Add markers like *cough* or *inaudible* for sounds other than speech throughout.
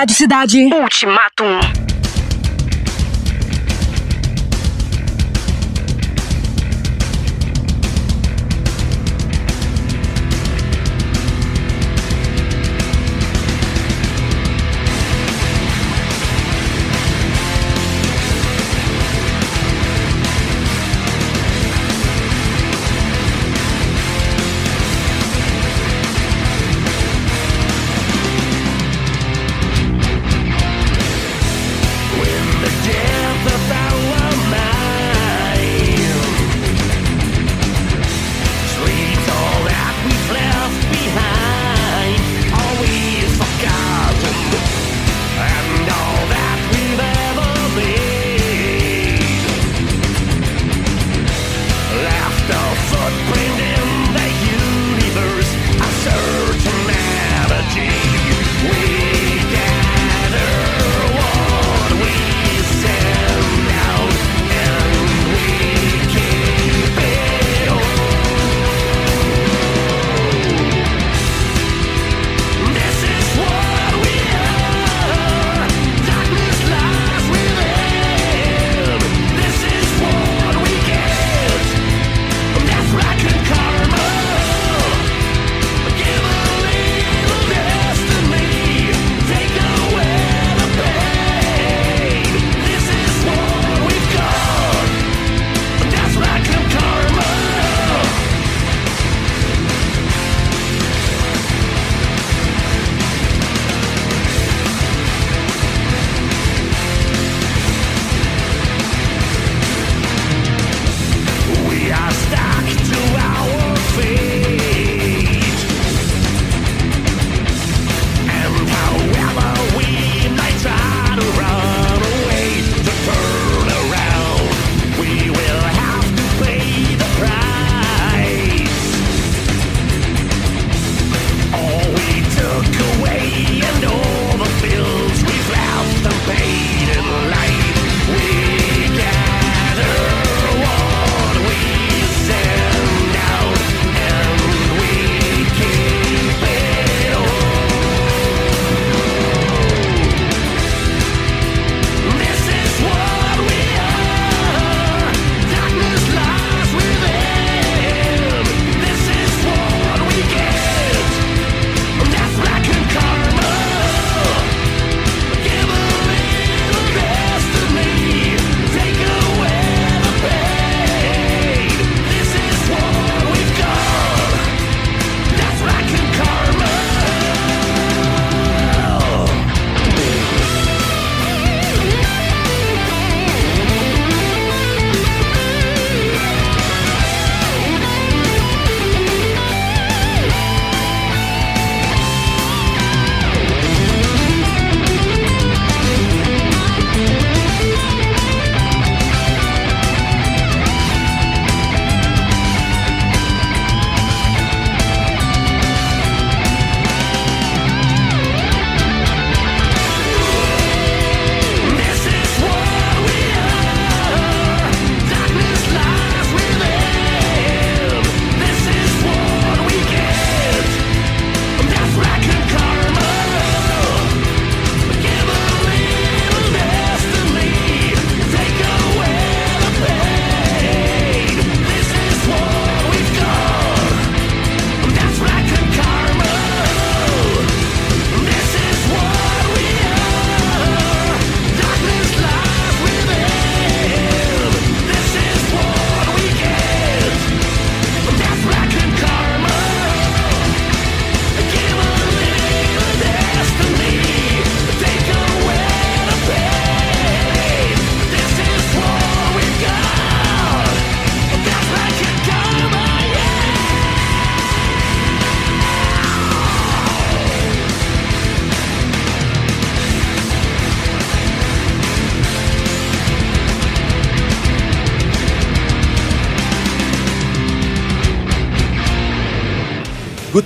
Rádio Cidade.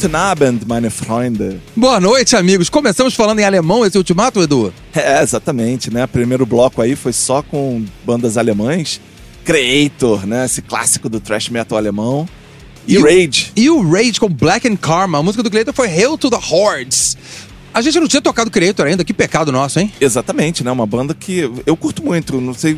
Guten Abend, meine Freunde. Boa noite, amigos. Começamos falando em alemão esse ultimato, Edu? É, exatamente, né? Primeiro bloco aí foi só com bandas alemães. Creator, né? Esse clássico do thrash metal alemão. E, E o- Rage. E o Rage com Black and Karma. A música do Creator foi Hail to the Hordes. A gente não tinha tocado Creator ainda. Que pecado nosso, hein? Exatamente, né? Uma banda que eu curto muito. Não sei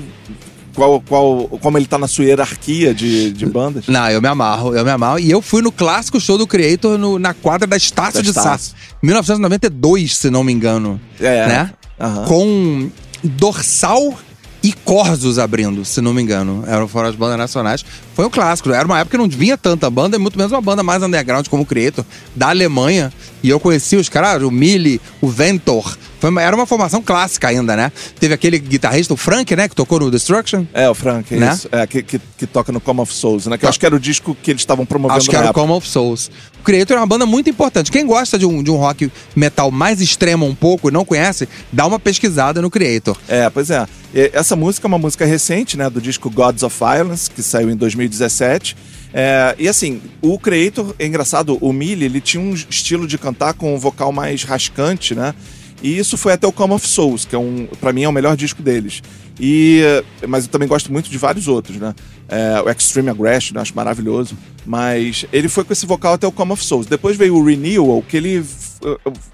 qual, qual, como ele tá na sua hierarquia de, de bandas. Não, eu me amarro, eu me amarro. E eu fui no clássico show do Creator no- na quadra da Estácio Da de Sá. Estácio. 1992, se não me engano. É. Né? Aham. Com Dorsal e Corsos abrindo, se não me engano. Eram foram as bandas nacionais. Foi um clássico. Era uma época que não vinha tanta banda, e muito menos uma banda mais underground como o Creator, da Alemanha. E eu conheci os caras, o Mili, o Ventor. Foi uma- era uma formação clássica ainda, né? Teve aquele guitarrista, o Frank, né? Que tocou no Destruction. É, o Frank, é Né? isso. É, que, que, que toca no Come of Souls, né? Que eu acho que era o disco que eles estavam promovendo Acho que era o. Common of Souls. O Creator é uma banda muito importante. Quem gosta de um, de um rock metal mais extremo um pouco e não conhece, dá uma pesquisada no Creator. É, pois é. Essa música é uma música recente, né? Do disco Gods of Violence, que saiu em 2017. É, e assim, o Creator, é engraçado, o Millie, ele tinha um estilo de cantar com um vocal mais rascante, né? E isso foi até o Come of Souls, que é um, para mim é o melhor disco deles. E, mas eu também gosto muito de vários outros, né? É, o Extreme Aggression, eu acho maravilhoso. Mas ele foi com esse vocal até o Come of Souls. Depois veio o Renewal, que ele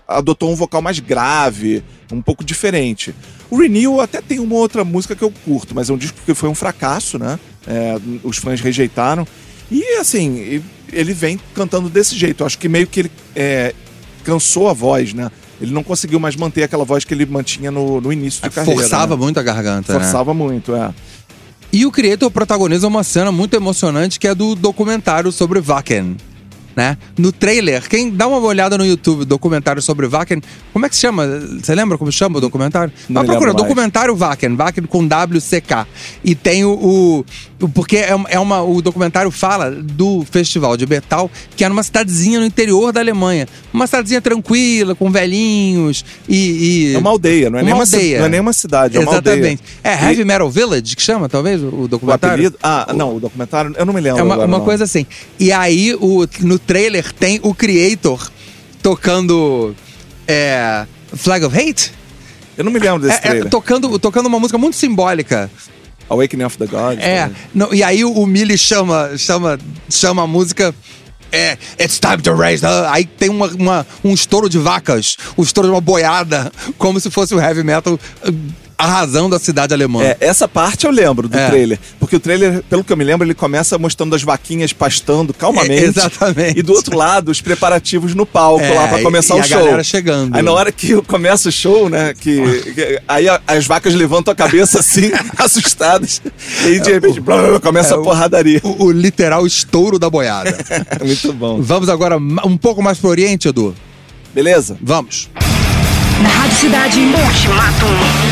adotou um vocal mais grave, um pouco diferente. O Renewal até tem uma outra música que eu curto, mas é um disco que foi um fracasso, né? É, os fãs rejeitaram. E assim, ele vem cantando desse jeito. Eu acho que meio que ele é, cansou a voz, né? Ele não conseguiu mais manter aquela voz que ele mantinha no, no início de carreira. Forçava né? muito a garganta, né? Forçava muito, é. E o Creator protagoniza uma cena muito emocionante que é do documentário sobre Wacken. Né? No trailer, quem dá uma olhada no YouTube, documentário sobre Wacken, como é que se chama? Você lembra como chama o documentário? Não Vai procurar, lembro mais. documentário Wacken, Wacken com WCK. E tem o. o- o- porque é, uma- é uma, o documentário fala do festival de metal, que é numa cidadezinha no interior da Alemanha. Uma cidadezinha tranquila, com velhinhos e. e- É uma aldeia, não é, Uma nem, uma, aldeia. não é nem uma cidade, é uma Exatamente. aldeia. É Heavy Metal Village que chama, talvez, o O documentário? apelido? Ah, não, o documentário, eu não me lembro. É uma, agora, uma coisa assim. E aí, o, no trailer, tem o Creator tocando. É. Flag of Hate? Eu não me lembro desse É, é, trailer. tocando, tocando uma música muito simbólica. Awakening of the Gods. É. também. não, e aí o, o Millie chama, chama, chama a música. É, it's time to raise the... Aí tem uma, uma- um estouro de vacas, um estouro de uma boiada, como se fosse o heavy metal uh, arrasando a cidade alemã. É, essa parte eu lembro do É. trailer. Porque o trailer, pelo que eu me lembro, ele começa mostrando as vaquinhas pastando calmamente. É, exatamente. E do outro lado, os preparativos no palco É, lá pra começar e o a show. galera chegando. Aí na hora que começa o show, né? Que, que- aí a- as vacas levantam a cabeça assim, *laughs* assustadas. E aí de repente, blá, blá, começa É, a o- porradaria. O, o literal estouro da boiada. *laughs* Muito bom. Vamos agora um pouco mais pro Oriente, Edu? Beleza? Vamos. Na Rádio Cidade. Ultimatum.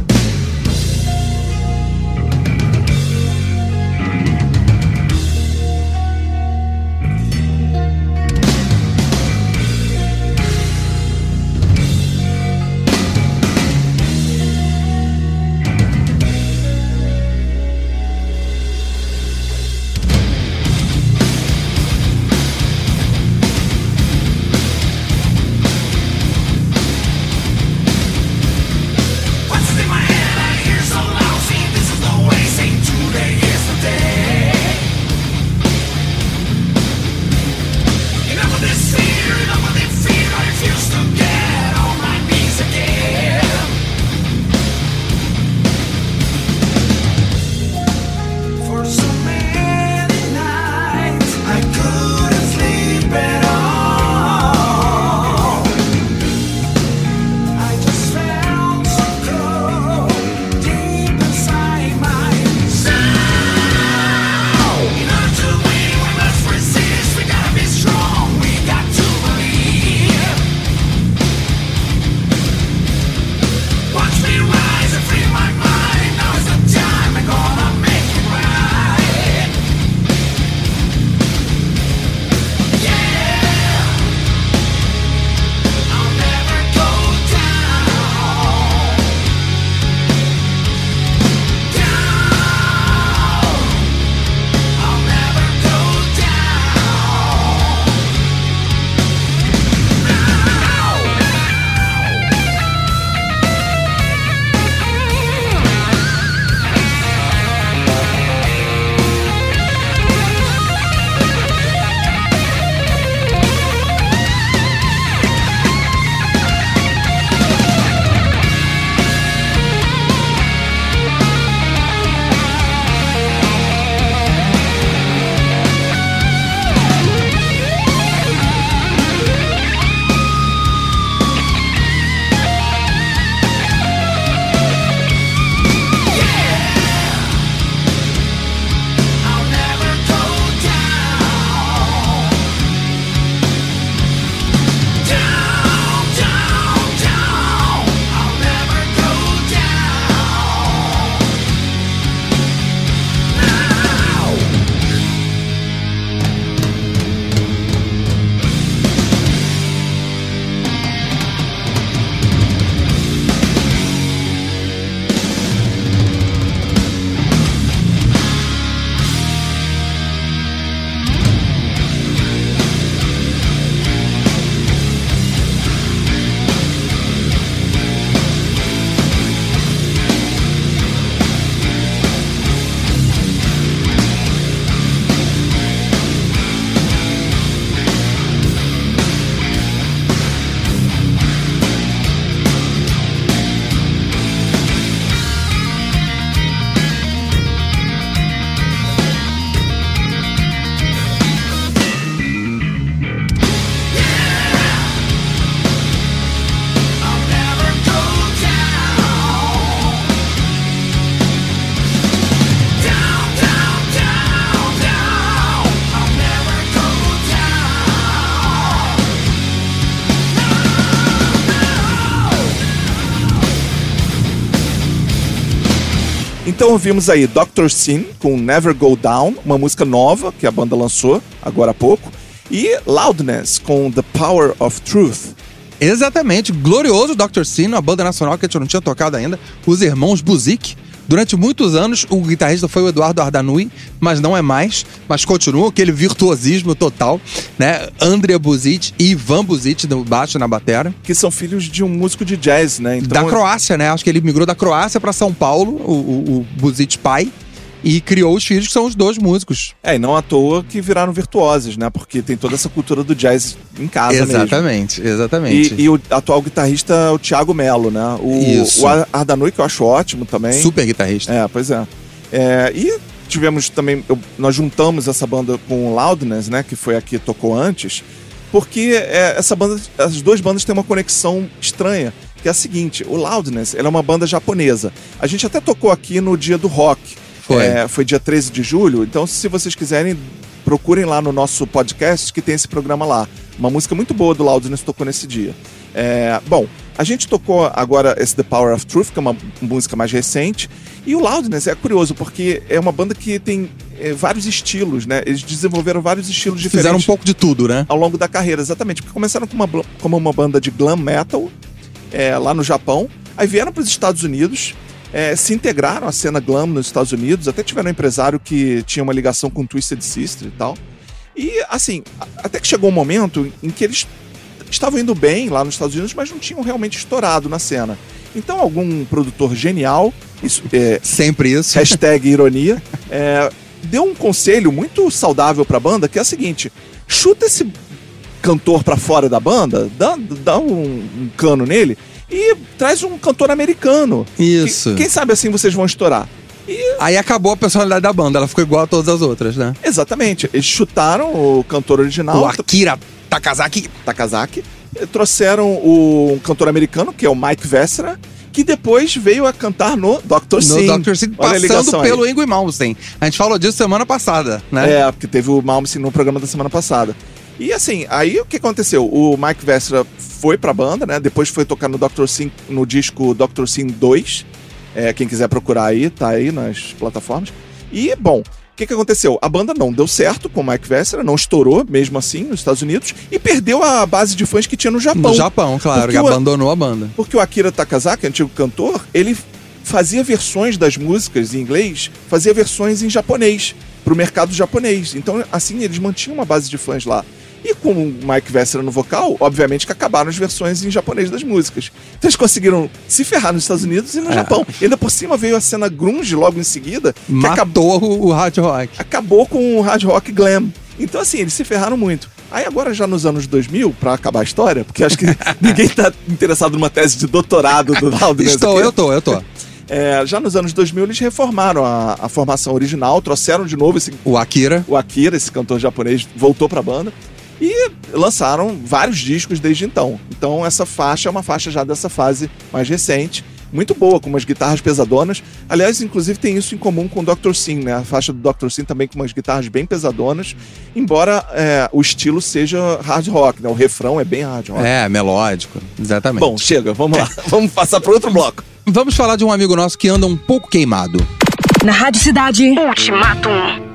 Então ouvimos aí Dr. Sin com Never Go Down, uma música nova que a banda lançou agora há pouco, e Loudness com The Power of Truth. Exatamente, glorioso Dr. Sino, a banda nacional que a gente não tinha tocado ainda, os irmãos Buzik. Durante muitos anos, o guitarrista foi o Eduardo Ardanui, mas não é mais, mas continua aquele virtuosismo total, né? Andrea Buzic e Ivan Buzic no baixo na batera. Que são filhos de um músico de jazz, né? Então, da Croácia, né? Acho que ele migrou da Croácia para São Paulo, o, o, o Buzic pai, e criou os filhos que são os dois músicos. É, e não à toa que viraram virtuosos, né? Porque tem toda essa cultura do jazz em casa mesmo. exatamente, exatamente. E, e o atual guitarrista é o Thiago Melo, né? O, Isso. o Ardanui, que eu acho ótimo também. Super guitarrista. É, pois é. É, e tivemos também. eu- nós juntamos essa banda com o Loudness, né? Que foi a que tocou antes. Porque é, essa banda, as duas bandas têm uma conexão estranha. Que é a seguinte: o Loudness ela é uma banda japonesa. A gente até tocou aqui no dia do rock. Foi. É, foi dia 13 de julho. Então, se vocês quiserem, procurem lá no nosso podcast que tem esse programa lá. Uma música muito boa do Loudness tocou nesse dia. É, bom, a gente tocou agora esse The Power of Truth, que é uma música mais recente. E o Loudness é curioso, porque é uma banda que tem é, vários estilos, né? Eles desenvolveram vários estilos diferentes Fizeram um pouco de tudo, né? ao longo da carreira, exatamente. Porque começaram com uma, como uma banda de glam metal é, lá no Japão, aí vieram para os Estados Unidos, é, se integraram à cena glam nos Estados Unidos, até tiveram um empresário que tinha uma ligação com Twisted Sister e tal. E assim, a- até que chegou um momento em que eles estavam indo bem lá nos Estados Unidos, mas não tinham realmente estourado na cena. Então algum produtor genial, isso, é, Sempre isso. hashtag ironia, *laughs* é, deu um conselho muito saudável pra banda, que é o seguinte: chuta esse cantor pra fora da banda, dá, dá um, um cano nele e traz um cantor americano. Isso. Que- quem sabe assim vocês vão estourar. Aí acabou a personalidade da banda, ela ficou igual a todas as outras, né? Exatamente. Eles chutaram o cantor original, o Akira Takazaki. Takazaki, e trouxeram o um cantor americano, que é o Mike Vessera, que depois veio a cantar no Dr. No Sim. Dr. A passando aí. pelo Ingrid Malmsteen. A gente falou disso semana passada, né? É, porque teve o Malmsteen no programa da semana passada. E assim, aí o que aconteceu? O Mike Vessera foi pra banda, né? Depois foi tocar no Dr. Sim, no disco Dr. Sim 2. É, quem quiser procurar aí, tá aí nas plataformas. E, bom, o que, que aconteceu? A banda não deu certo com o Mike Vessera, não estourou mesmo assim nos Estados Unidos e perdeu a base de fãs que tinha no Japão. No Japão, claro, Porque que o- abandonou a banda. Porque o Akira Takazaki, antigo cantor, ele fazia versões das músicas em inglês, fazia versões em japonês, pro mercado japonês. Então, assim, eles mantinham uma base de fãs lá. E com o Mike Vessera no vocal, obviamente que acabaram as versões em japonês das músicas. Então eles conseguiram se ferrar nos Estados Unidos e no É. Japão. E ainda por cima veio a cena grunge logo em seguida, que acabou, Matou o, o hard rock. acabou com o hard rock glam. Então, assim, eles se ferraram muito. Aí agora, já nos anos 2000, pra acabar a história, porque acho que *laughs* ninguém tá interessado numa tese de doutorado do Loudness Estou, aqui. eu tô, eu tô. É, já nos anos 2000 eles reformaram a, a formação original, trouxeram de novo esse, O Akira. o Akira, esse cantor japonês, voltou pra banda e lançaram vários discos desde então. Então essa faixa é uma faixa já dessa fase mais recente, muito boa, com umas guitarras pesadonas. Aliás, inclusive tem isso em comum com o Dr. Sim, né? A faixa do Dr. Sim também com umas guitarras bem pesadonas, embora é, o estilo seja hard rock, né? O refrão é bem hard rock. É, melódico. Exatamente. Bom, chega, vamos lá. *laughs* vamos passar para outro bloco. Vamos falar de um amigo nosso que anda um pouco queimado. Na Rádio Cidade. Ultimatum. Ultimatum.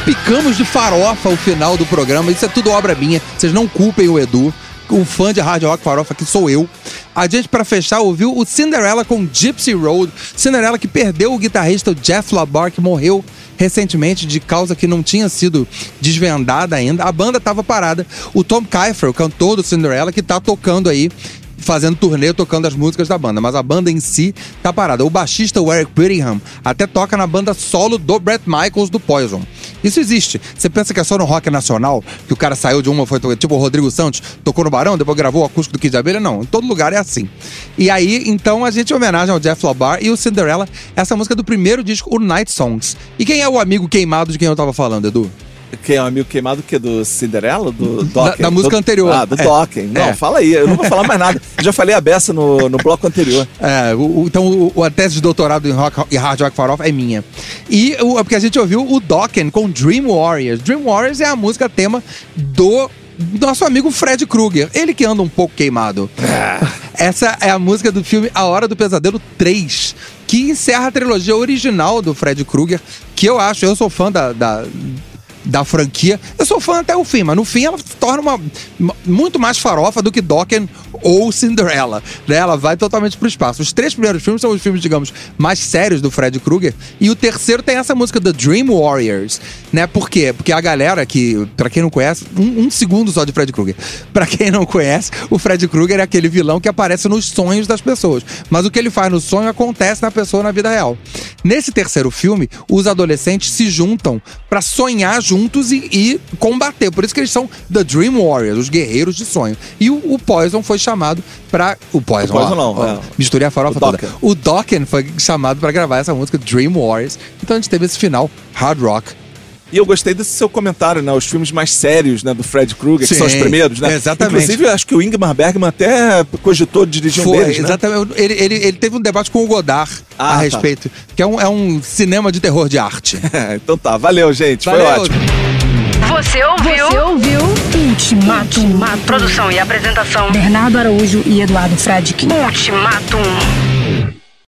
Salpicamos de farofa o final do programa. Isso é tudo obra minha. Vocês não culpem o Edu. O fã de hard rock farofa que sou eu. A gente, pra fechar, ouviu o Cinderella com Gypsy Road. Cinderella que perdeu o guitarrista Jeff LaBar, que morreu recentemente de causa que não tinha sido desvendada ainda. A banda tava parada. O Tom Kiefer, o cantor do Cinderella, que tá tocando aí fazendo turnê, tocando as músicas da banda, mas a banda em si tá parada. O baixista, o Eric Whittingham, até toca na banda solo do Brett Michaels do Poison. Isso existe. Você pensa que é só no rock nacional, que o cara saiu de uma, foi tipo o Rodrigo Santos, tocou no Barão, depois gravou o acústico do Kid de Abelha? Não, em todo lugar é assim. E aí, então, a gente homenagem ao Jeff Labar e o Cinderella, essa música é do primeiro disco, o Night Songs. E quem é o amigo queimado de quem eu tava falando, Edu? Quem é um amigo queimado que do Cinderela? Do Da- Dokken? da música Do- anterior. Ah, do É. Dokken. Não, É. fala aí. Eu não vou falar mais nada. *laughs* Já falei a beça no, no bloco anterior. É, o- o- então o, o- a tese de doutorado em rock e hard rock farofa é minha. E o, porque a gente ouviu o Dokken com Dream Warriors. Dream Warriors é a música tema do nosso amigo Fred Krueger. Ele que anda um pouco queimado. Essa é a música do filme A Hora do Pesadelo 3, que encerra a trilogia original do Fred Krueger, que eu acho, eu sou fã da- da da franquia. Eu sou fã até o fim, mas no fim ela torna uma, muito mais farofa do que Dokken ou Cinderella. Né? Ela vai totalmente pro espaço. Os três primeiros filmes são os filmes, digamos, mais sérios do Fred Krueger. E o terceiro tem essa música The Dream Warriors, né? Por quê? Porque a galera que, pra quem não conhece, um, um segundo só de Fred Krueger. *laughs* Pra quem não conhece, o Fred Krueger é aquele vilão que aparece nos sonhos das pessoas. Mas o que ele faz no sonho acontece na pessoa na vida real. Nesse terceiro filme, os adolescentes se juntam pra sonhar juntos e, e combater. Por isso que eles são The Dream Warriors, os guerreiros de sonho. E o, o Poison foi chamado pra. O Poison, O Poison ó, não, ó, é. Misturei a farofa O toda. Dokken. O Dokken foi chamado pra gravar essa música Dream Warriors. Então a gente teve esse final hard rock. E eu gostei desse seu comentário, né? Os filmes mais sérios, né? Do Fred Krueger, que são os primeiros, né? exatamente. Inclusive, acho que o Ingmar Bergman até cogitou dirigir um Foi, deles, né? exatamente. Ele, ele, ele teve um debate com o Godard Ah, a tá. respeito. Que é um, é um cinema de terror de arte. *laughs* É, então tá, valeu, gente. Foi Valeu. ótimo. Você ouviu? Você ouviu Ultimatum. Produção e apresentação. Bernardo Araújo e Eduardo Fradkin. Ultimatum.